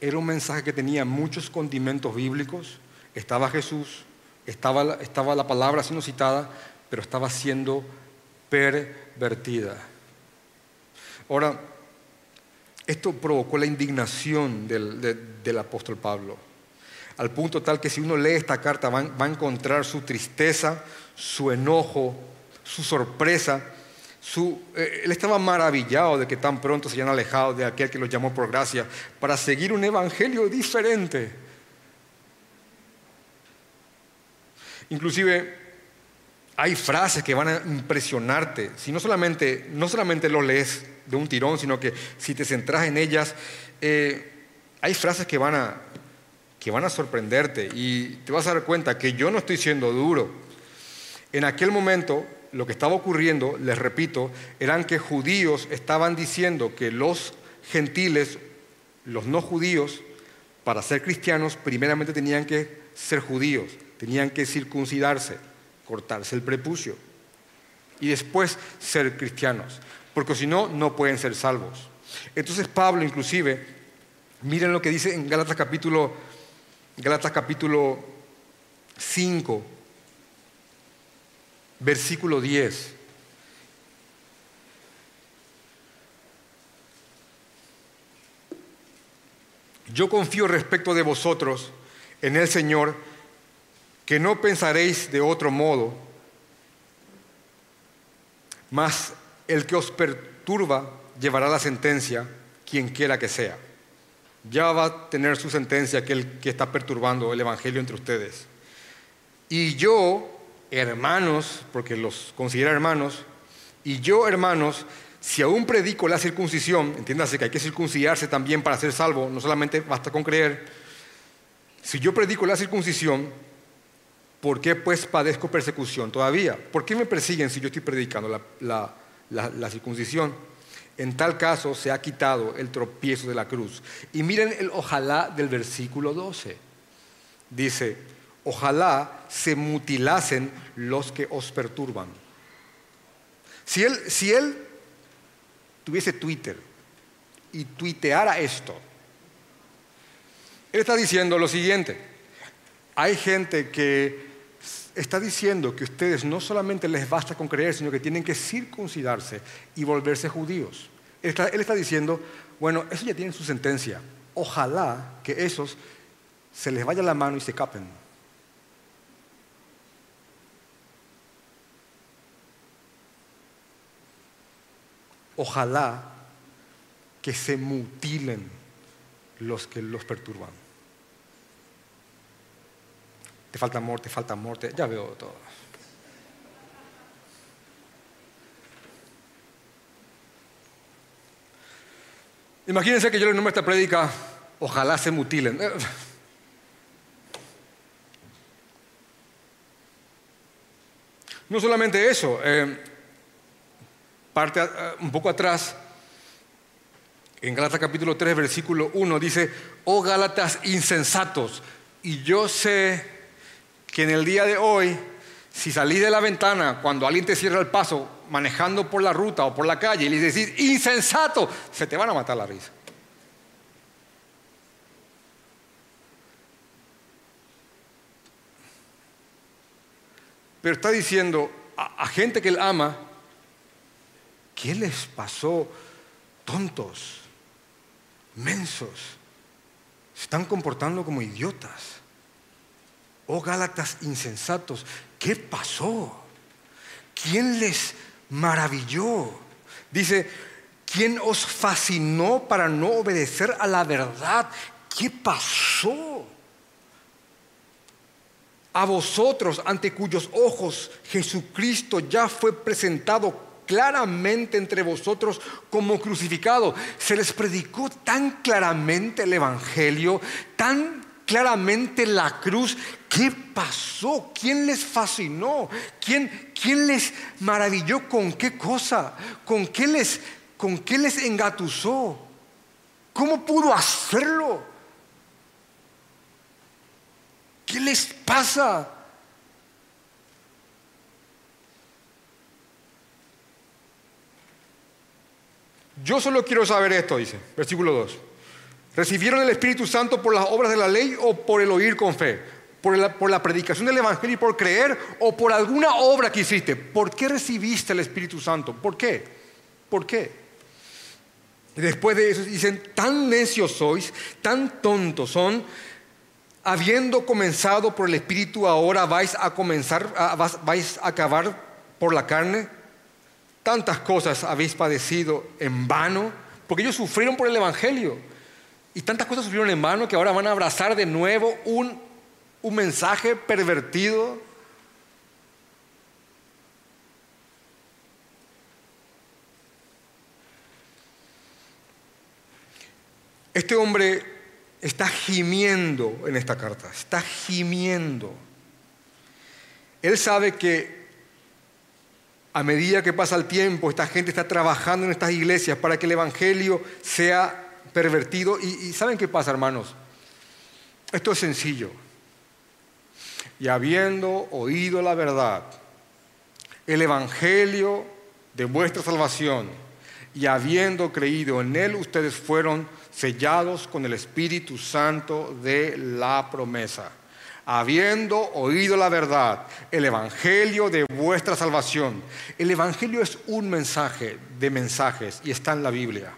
era un mensaje que tenía muchos condimentos bíblicos, estaba Jesús, estaba, estaba la palabra siendo citada, pero estaba siendo pervertida. Ahora, esto provocó la indignación del, apóstol Pablo, al punto tal que si uno lee esta carta va, a encontrar su tristeza, su enojo, su sorpresa. Su, eh, él estaba maravillado de que tan pronto se hayan alejado de aquel que los llamó por gracia para seguir un evangelio diferente. Inclusive hay frases que van a impresionarte, si no solamente, no solamente lo lees de un tirón, sino que si te centras en ellas, eh, hay frases que van, a, que van a sorprenderte y te vas a dar cuenta que yo no estoy siendo duro. En aquel momento lo que estaba ocurriendo, les repito, eran que judíos estaban diciendo que los gentiles, los no judíos, para ser cristianos, primeramente tenían que ser judíos, tenían que circuncidarse cortarse el prepucio y después ser cristianos, porque si no, no pueden ser salvos. Entonces Pablo inclusive, miren lo que dice en Gálatas capítulo, Gálatas capítulo 5, versículo 10. Yo confío respecto de vosotros en el Señor, que no pensaréis de otro modo, mas el que os perturba llevará la sentencia, quien quiera que sea. Ya va a tener su sentencia aquel que está perturbando el Evangelio entre ustedes. Y yo, hermanos, porque los considera hermanos, y yo, hermanos, si aún predico la circuncisión, entiéndase que hay que circuncidarse también para ser salvo, no solamente basta con creer, si yo predico la circuncisión, ¿Por qué pues padezco persecución todavía? ¿Por qué me persiguen si yo estoy predicando la, circuncisión? En tal caso se ha quitado el tropiezo de la cruz. Y miren el ojalá del versículo 12. Dice, ojalá se mutilasen los que os perturban. Si él, si él tuviese Twitter y tuiteara esto, Él está diciendo lo siguiente. Hay gente que está diciendo que ustedes no solamente les basta con creer, sino que tienen que circuncidarse y volverse judíos. Él está, diciendo, bueno, eso ya tiene su sentencia. Ojalá que esos se les vaya la mano y se capen. Ojalá que se mutilen los que los perturban. Te falta amor, te falta amor, ya veo todo. Imagínense que yo le nombre esta prédica, ojalá se mutilen. No solamente eso, eh, parte eh, un poco atrás, en Gálatas capítulo 3, versículo 1, dice, oh Gálatas insensatos, y yo sé que en el día de hoy, si salís de la ventana cuando alguien te cierra el paso manejando por la ruta o por la calle y le decís, insensato, se te van a matar la risa. Pero está diciendo a, gente que él ama, ¿qué les pasó? Tontos, mensos, se están comportando como idiotas. Oh Gálatas insensatos, ¿qué pasó? ¿Quién les maravilló? Dice, ¿quién os fascinó para no obedecer a la verdad? ¿Qué pasó? a vosotros ante cuyos ojos Jesucristo ya fue presentado claramente entre vosotros como crucificado. Se les predicó tan claramente el Evangelio, tan claramente la cruz. ¿Qué pasó? ¿Quién les fascinó? ¿Quién, quién les maravilló con qué cosa? ¿Con qué les, con qué les engatusó? ¿Cómo pudo hacerlo? ¿Qué les pasa? Yo solo quiero saber esto, dice, versículo 2. ¿Recibieron el Espíritu Santo por las obras de la ley o por el oír con fe? ¿Por la, predicación del Evangelio y por creer o por alguna obra que hiciste? ¿Por qué recibiste el Espíritu Santo? ¿Por qué? ¿Por qué? después de eso dicen, tan necios sois, tan tontos son, habiendo comenzado por el Espíritu, ahora vais a comenzar, vais a acabar por la carne. Tantas cosas habéis padecido en vano, porque ellos sufrieron por el Evangelio. Y tantas cosas sufrieron en vano que ahora van a abrazar de nuevo un, un mensaje pervertido. Este hombre está gimiendo en esta carta, está gimiendo. Él sabe que a medida que pasa el tiempo, esta gente está trabajando en estas iglesias para que el Evangelio sea pervertido. Y, ¿saben qué pasa, hermanos? Esto es sencillo. Y habiendo oído la verdad, el Evangelio de vuestra salvación, y habiendo creído en él, ustedes fueron sellados con el Espíritu Santo de la promesa. Habiendo oído la verdad, el Evangelio de vuestra salvación. El Evangelio es un mensaje de mensajes y está en la Biblia.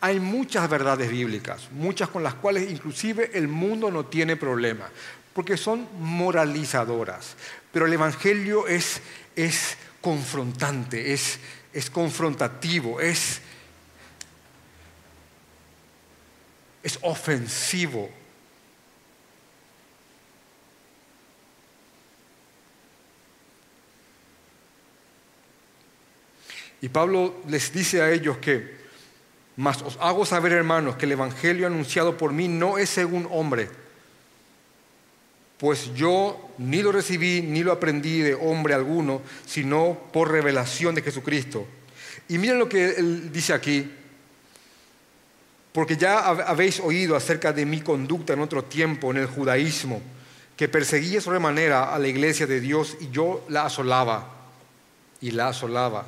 Hay muchas verdades bíblicas, muchas con las cuales inclusive el mundo no tiene problema, porque son moralizadoras. Pero el Evangelio es, es confrontante, es, es confrontativo, es, es ofensivo. Y Pablo les dice a ellos que, mas os hago saber, hermanos, que el Evangelio anunciado por mí no es según hombre, pues yo ni lo recibí ni lo aprendí de hombre alguno, sino por revelación de Jesucristo. Y miren lo que él dice aquí, porque ya habéis oído acerca de mi conducta en otro tiempo en el judaísmo, que perseguía sobremanera a la iglesia de Dios y yo la asolaba y la asolaba.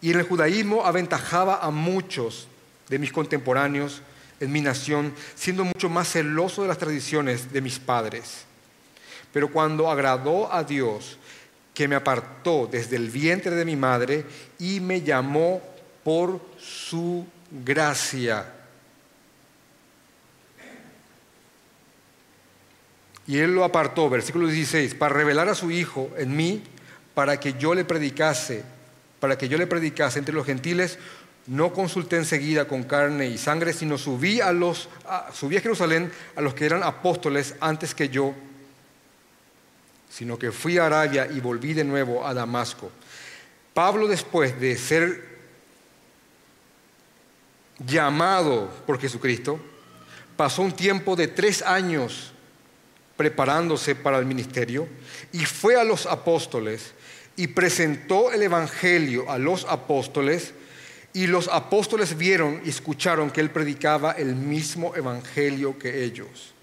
Y en el judaísmo aventajaba a muchos de mis contemporáneos en mi nación, siendo mucho más celoso de las tradiciones de mis padres. Pero cuando agradó a Dios, que me apartó desde el vientre de mi madre y me llamó por su gracia. Y él lo apartó, versículo 16, para revelar a su Hijo en mí, para que yo le predicase, para que yo le predicase entre los gentiles no consulté enseguida con carne y sangre, sino subí a, los, subí a Jerusalén a los que eran apóstoles antes que yo, sino que fui a Arabia y volví de nuevo a Damasco. Pablo después de ser llamado por Jesucristo, pasó un tiempo de tres años preparándose para el ministerio y fue a los apóstoles y presentó el Evangelio a los apóstoles y los apóstoles vieron y escucharon que él predicaba el mismo evangelio que ellos.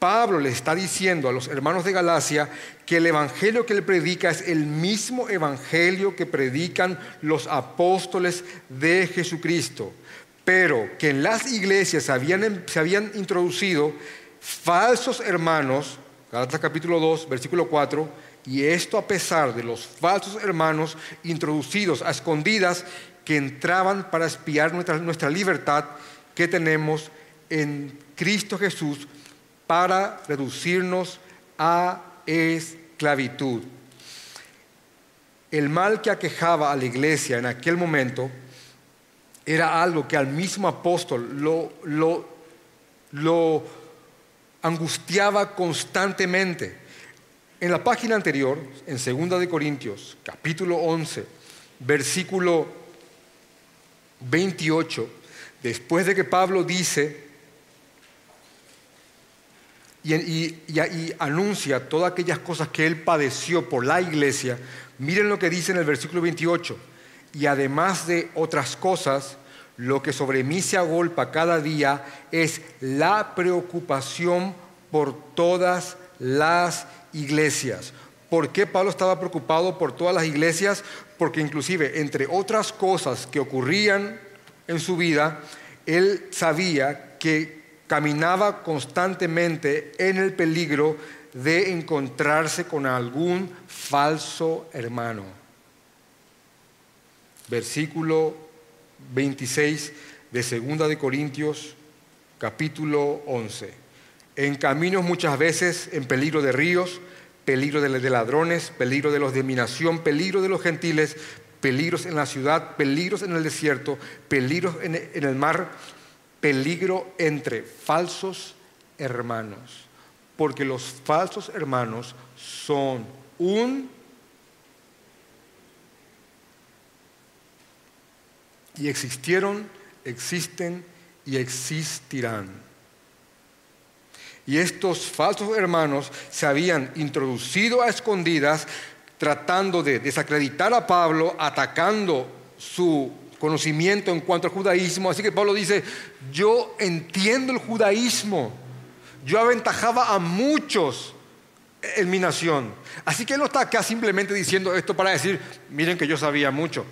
Pablo le está diciendo a los hermanos de Galacia que el evangelio que él predica es el mismo evangelio que predican los apóstoles de Jesucristo, pero que en las iglesias habían, se habían introducido falsos hermanos, Galatas capítulo 2, versículo 4, y esto a pesar de los falsos hermanos introducidos a escondidas que entraban para espiar nuestra, nuestra libertad que tenemos en Cristo Jesús para reducirnos a esclavitud. El mal que aquejaba a la iglesia en aquel momento era algo que al mismo apóstol lo, lo, lo angustiaba constantemente. En la página anterior, en 2 de Corintios, capítulo 11, versículo 28, después de que Pablo dice y, anuncia todas aquellas cosas que él padeció por la iglesia, miren lo que dice en el versículo 28. Y además de otras cosas, lo que sobre mí se agolpa cada día es la preocupación por todas las iglesias. ¿Por qué Pablo estaba preocupado por todas las iglesias? Porque inclusive, entre otras cosas que ocurrían en su vida, él sabía que caminaba constantemente en el peligro de encontrarse con algún falso hermano. Versículo 26 de 2 de Corintios, capítulo 11. En caminos muchas veces en peligro de ríos, peligro de ladrones, peligro de los de mi nación, peligro de los gentiles, peligros en la ciudad, peligros en el desierto, peligros en el mar, peligro entre falsos hermanos. Porque los falsos hermanos son un y existieron, existen y existirán. Y estos falsos hermanos se habían introducido a escondidas tratando de desacreditar a Pablo, atacando su conocimiento en cuanto al judaísmo. Así que Pablo dice, yo entiendo el judaísmo, yo aventajaba a muchos en mi nación. Así que él no está acá simplemente diciendo esto para decir, miren que yo sabía mucho.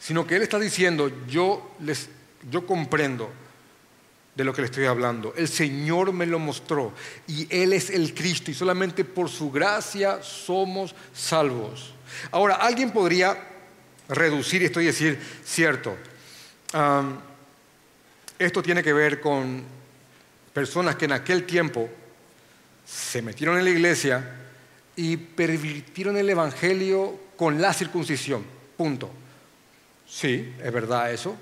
Sino que él está diciendo, yo, les, yo comprendo de lo que le estoy hablando. El Señor me lo mostró y Él es el Cristo y solamente por su gracia somos salvos. Ahora, alguien podría reducir esto y decir, cierto, esto tiene que ver con personas que en aquel tiempo se metieron en la iglesia y pervirtieron el Evangelio con la circuncisión. Punto. Sí, es verdad eso,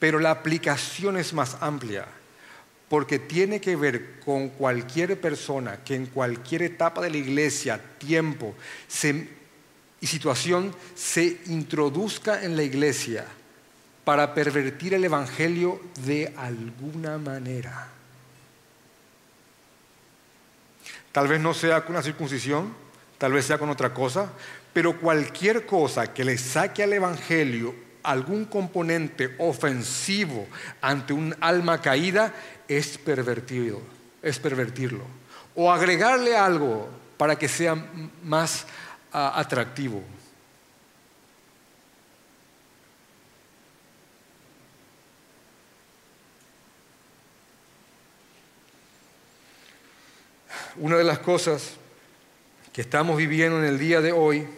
pero la aplicación es más amplia porque tiene que ver con cualquier persona que en cualquier etapa de la iglesia, tiempo y situación se introduzca en la iglesia para pervertir el Evangelio de alguna manera. Tal vez no sea con una circuncisión, tal vez sea con otra cosa, pero cualquier cosa que le saque al Evangelio algún componente ofensivo ante un alma caída es pervertido, es pervertirlo. O agregarle algo para que sea más ah, atractivo. Una de las cosas que estamos viviendo en el día de hoy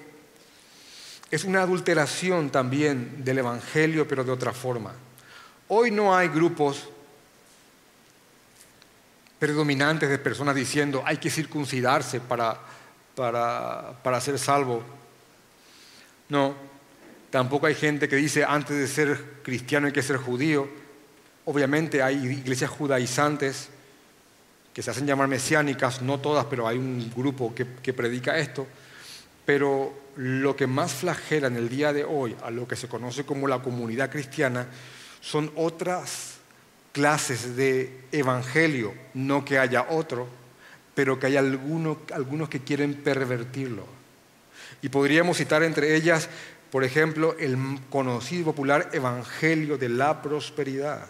es una adulteración también del Evangelio, pero de otra forma. Hoy no hay grupos predominantes de personas diciendo hay que circuncidarse para, para, ser salvo. No, tampoco hay gente que dice antes de ser cristiano hay que ser judío. Obviamente hay iglesias judaizantes que se hacen llamar mesiánicas, no todas, pero hay un grupo que, que predica esto. Pero lo que más flagela en el día de hoy a lo que se conoce como la comunidad cristiana son otras clases de evangelio, no que haya otro, pero que hay algunos, algunos que quieren pervertirlo. Y podríamos citar entre ellas, por ejemplo, el conocido y popular Evangelio de la Prosperidad,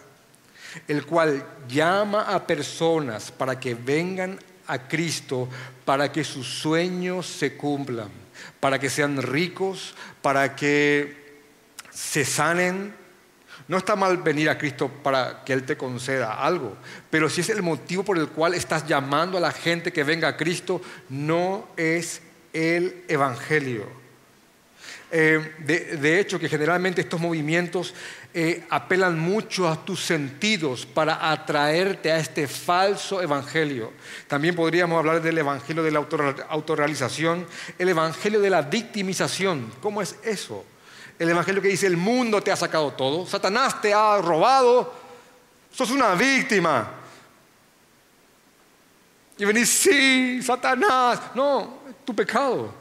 el cual llama a personas para que vengan a Cristo, para que sus sueños se cumplan, para que sean ricos, para que se sanen, no está mal venir a Cristo para que Él te conceda algo, pero si es el motivo por el cual estás llamando a la gente que venga a Cristo, no es el Evangelio. Eh, de, hecho, que generalmente estos movimientos eh, apelan mucho a tus sentidos para atraerte a este falso evangelio. También podríamos hablar del evangelio de la autorrealización, el evangelio de la victimización. ¿Cómo es eso? El evangelio que dice, el mundo te ha sacado todo, Satanás te ha robado, sos una víctima. Y venís, sí, Satanás, no, tu pecado.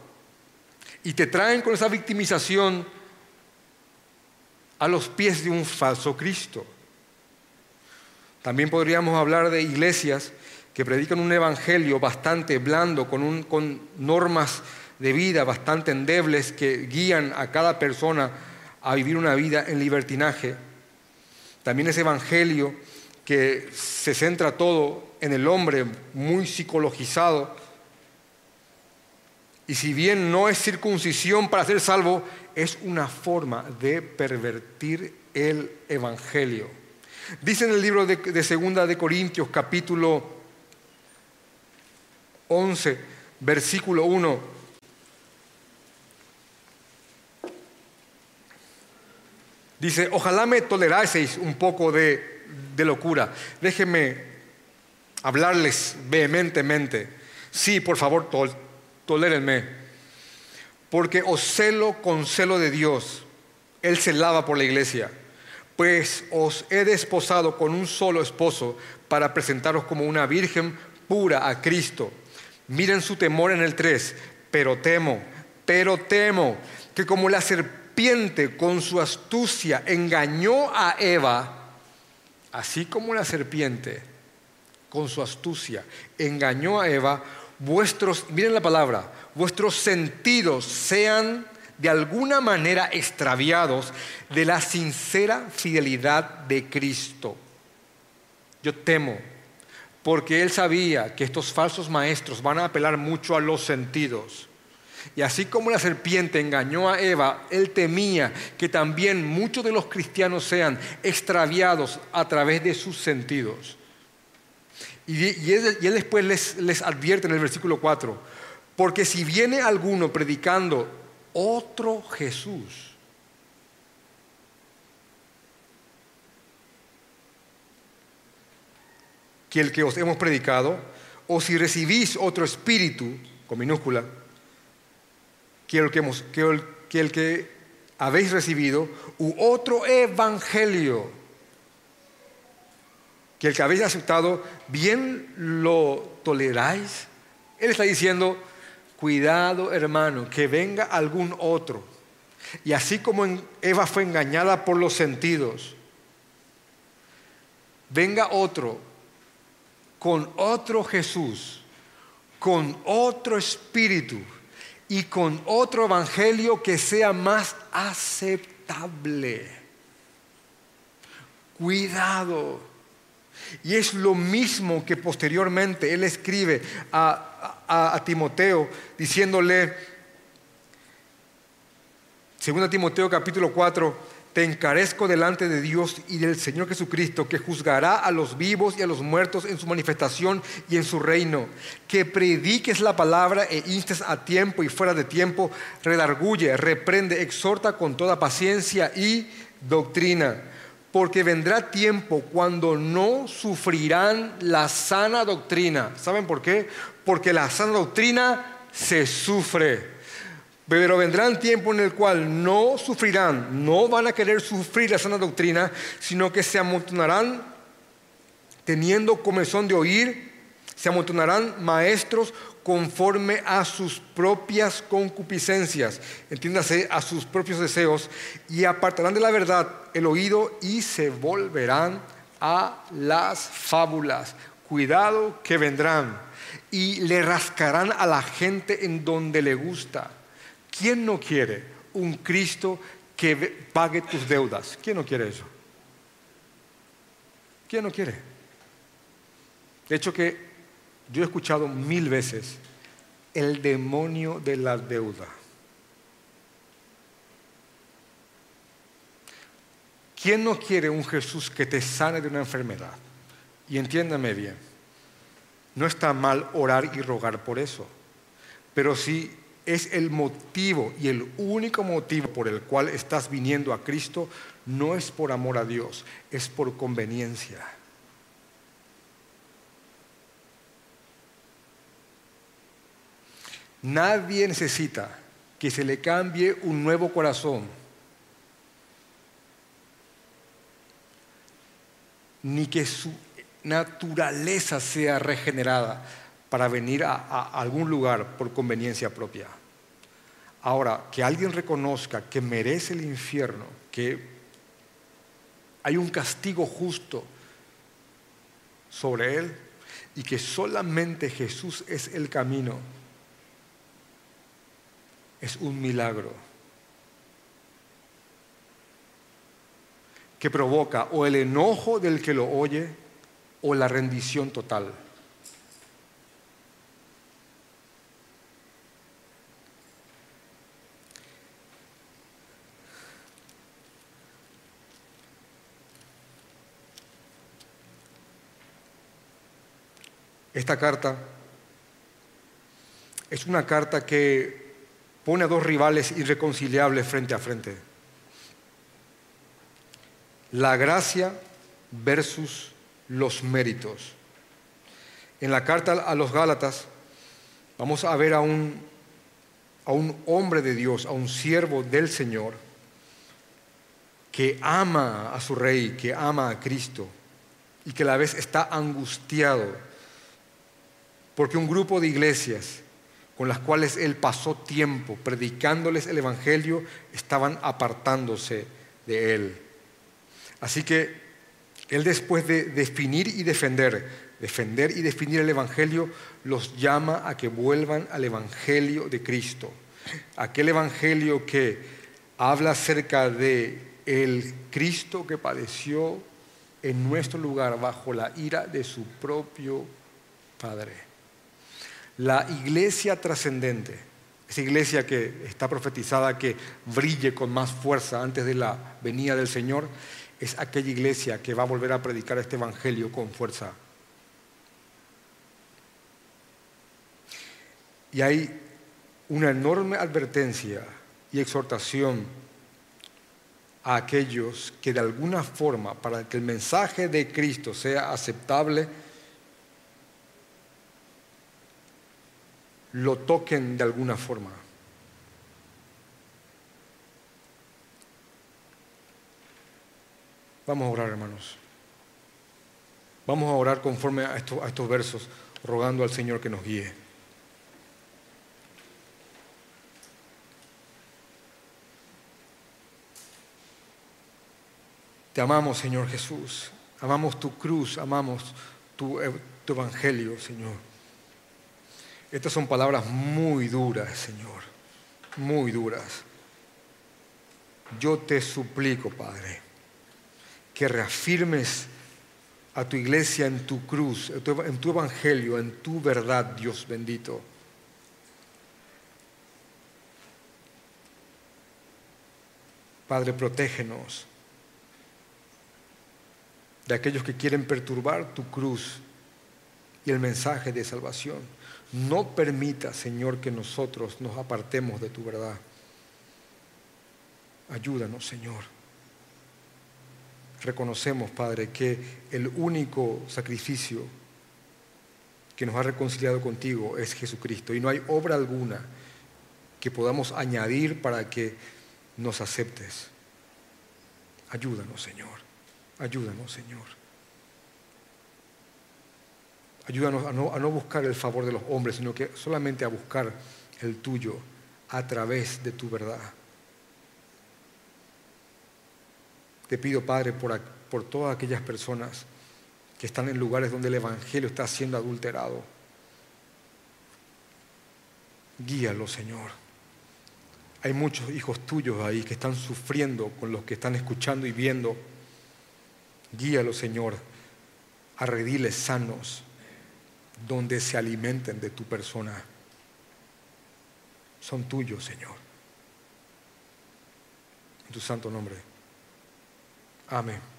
Y te traen con esa victimización a los pies de un falso Cristo. También podríamos hablar de iglesias que predican un evangelio bastante blando, con, con normas de vida bastante endebles que guían a cada persona a vivir una vida en libertinaje. También ese evangelio que se centra todo en el hombre, muy psicologizado. Y si bien no es circuncisión para ser salvo, es una forma de pervertir el evangelio. Dice en el libro de, de Segunda de Corintios, capítulo 11, versículo 1, Dice, ojalá me toleraseis un poco de, locura. Déjenme hablarles vehementemente. Sí, por favor, tolérenme. Porque os celo con celo de Dios. Él se lava por la iglesia. Pues os he desposado con un solo esposo para presentaros como una virgen pura a Cristo. Miren su temor en el 3. Pero temo, pero temo que como la serpiente serpiente con su astucia engañó a Eva, así como la serpiente con su astucia engañó a Eva, vuestros, miren la palabra, vuestros sentidos sean de alguna manera extraviados de la sincera fidelidad de Cristo. Yo temo, porque él sabía que estos falsos maestros van a apelar mucho a los sentidos. Y así como la serpiente engañó a Eva, él temía que también muchos de los cristianos sean extraviados a través de sus sentidos. Y, él, después les, les advierte en el versículo 4, porque si viene alguno predicando otro Jesús, que el que os hemos predicado, o si recibís otro espíritu, con minúscula, que el que, el que habéis recibido, u otro evangelio que el que habéis aceptado, bien lo toleráis. Él está diciendo, cuidado hermano, que venga algún otro. Y así como Eva fue engañada por los sentidos, venga otro con otro Jesús, con otro espíritu y con otro evangelio que sea más aceptable. Cuidado. Y es lo mismo que posteriormente él escribe a, Timoteo diciéndole, 2 Timoteo capítulo 4, te encarezco delante de Dios y del Señor Jesucristo, que juzgará a los vivos y a los muertos en su manifestación y en su reino. Que prediques la palabra e instes a tiempo y fuera de tiempo, redarguye, reprende, exhorta con toda paciencia y doctrina. Porque vendrá tiempo cuando no sufrirán la sana doctrina. ¿Saben por qué? Porque la sana doctrina se sufre. Pero vendrán tiempo en el cual no sufrirán, no van a querer sufrir la sana doctrina, sino que se amontonarán teniendo comezón de oír, se amontonarán maestros conforme a sus propias concupiscencias, entiéndase, a sus propios deseos, y apartarán de la verdad el oído y se volverán a las fábulas. Cuidado que vendrán y le rascarán a la gente en donde le gusta ¿Quién no quiere un Cristo que pague tus deudas? ¿Quién no quiere eso? ¿Quién no quiere? De hecho que yo he escuchado mil veces el demonio de la deuda. ¿Quién no quiere un Jesús que te sane de una enfermedad? Y entiéndame bien, no está mal orar y rogar por eso, pero si es el motivo y el único motivo por el cual estás viniendo a Cristo, no es por amor a Dios, es por conveniencia. Nadie necesita que se le cambie un nuevo corazón, ni que su naturaleza sea regenerada para venir a, algún lugar por conveniencia propia. Ahora, que alguien reconozca que merece el infierno, que hay un castigo justo sobre él y que solamente Jesús es el camino, es un milagro que provoca o el enojo del que lo oye o la rendición total. Esta carta es una carta que pone a dos rivales irreconciliables frente a frente. La gracia versus los méritos. En la carta a los Gálatas vamos a ver a un, a un hombre de Dios, a un siervo del Señor, que ama a su rey, que ama a Cristo y que a la vez está angustiado porque un grupo de iglesias con las cuales él pasó tiempo predicándoles el Evangelio estaban apartándose de él. Así que él después de definir y defender, defender y definir el Evangelio, los llama a que vuelvan al Evangelio de Cristo. Aquel Evangelio que habla acerca de el Cristo que padeció en nuestro lugar bajo la ira de su propio Padre. La iglesia trascendente, esa iglesia que está profetizada que brille con más fuerza antes de la venida del Señor, es aquella iglesia que va a volver a predicar este Evangelio con fuerza. Y hay una enorme advertencia y exhortación a aquellos que de alguna forma, para que el mensaje de Cristo sea aceptable, lo toquen de alguna forma. Vamos a orar, hermanos. Vamos a orar conforme a estos, versos, rogando al Señor que nos guíe. Te amamos, Señor Jesús. Amamos tu cruz, amamos tu, tu evangelio, Señor. Estas son palabras muy duras, Señor, muy duras. Yo te suplico, Padre, que reafirmes a tu iglesia en tu cruz, en tu evangelio, en tu verdad, Dios bendito. Padre, protégenos de aquellos que quieren perturbar tu cruz y el mensaje de salvación. No permita, Señor, que nosotros nos apartemos de tu verdad. Ayúdanos, Señor. Reconocemos, Padre, que el único sacrificio que nos ha reconciliado contigo es Jesucristo y no hay obra alguna que podamos añadir para que nos aceptes. Ayúdanos, Señor. Ayúdanos, Señor. Ayúdanos a no, buscar el favor de los hombres, sino que solamente a buscar el tuyo a través de tu verdad. Te pido, Padre, por, por todas aquellas personas que están en lugares donde el Evangelio está siendo adulterado. Guíalo, Señor. Hay muchos hijos tuyos ahí que están sufriendo con los que están escuchando y viendo. Guíalo, Señor, a rediles sanos donde se alimenten de tu persona. Son tuyos, Señor. En tu santo nombre. Amén.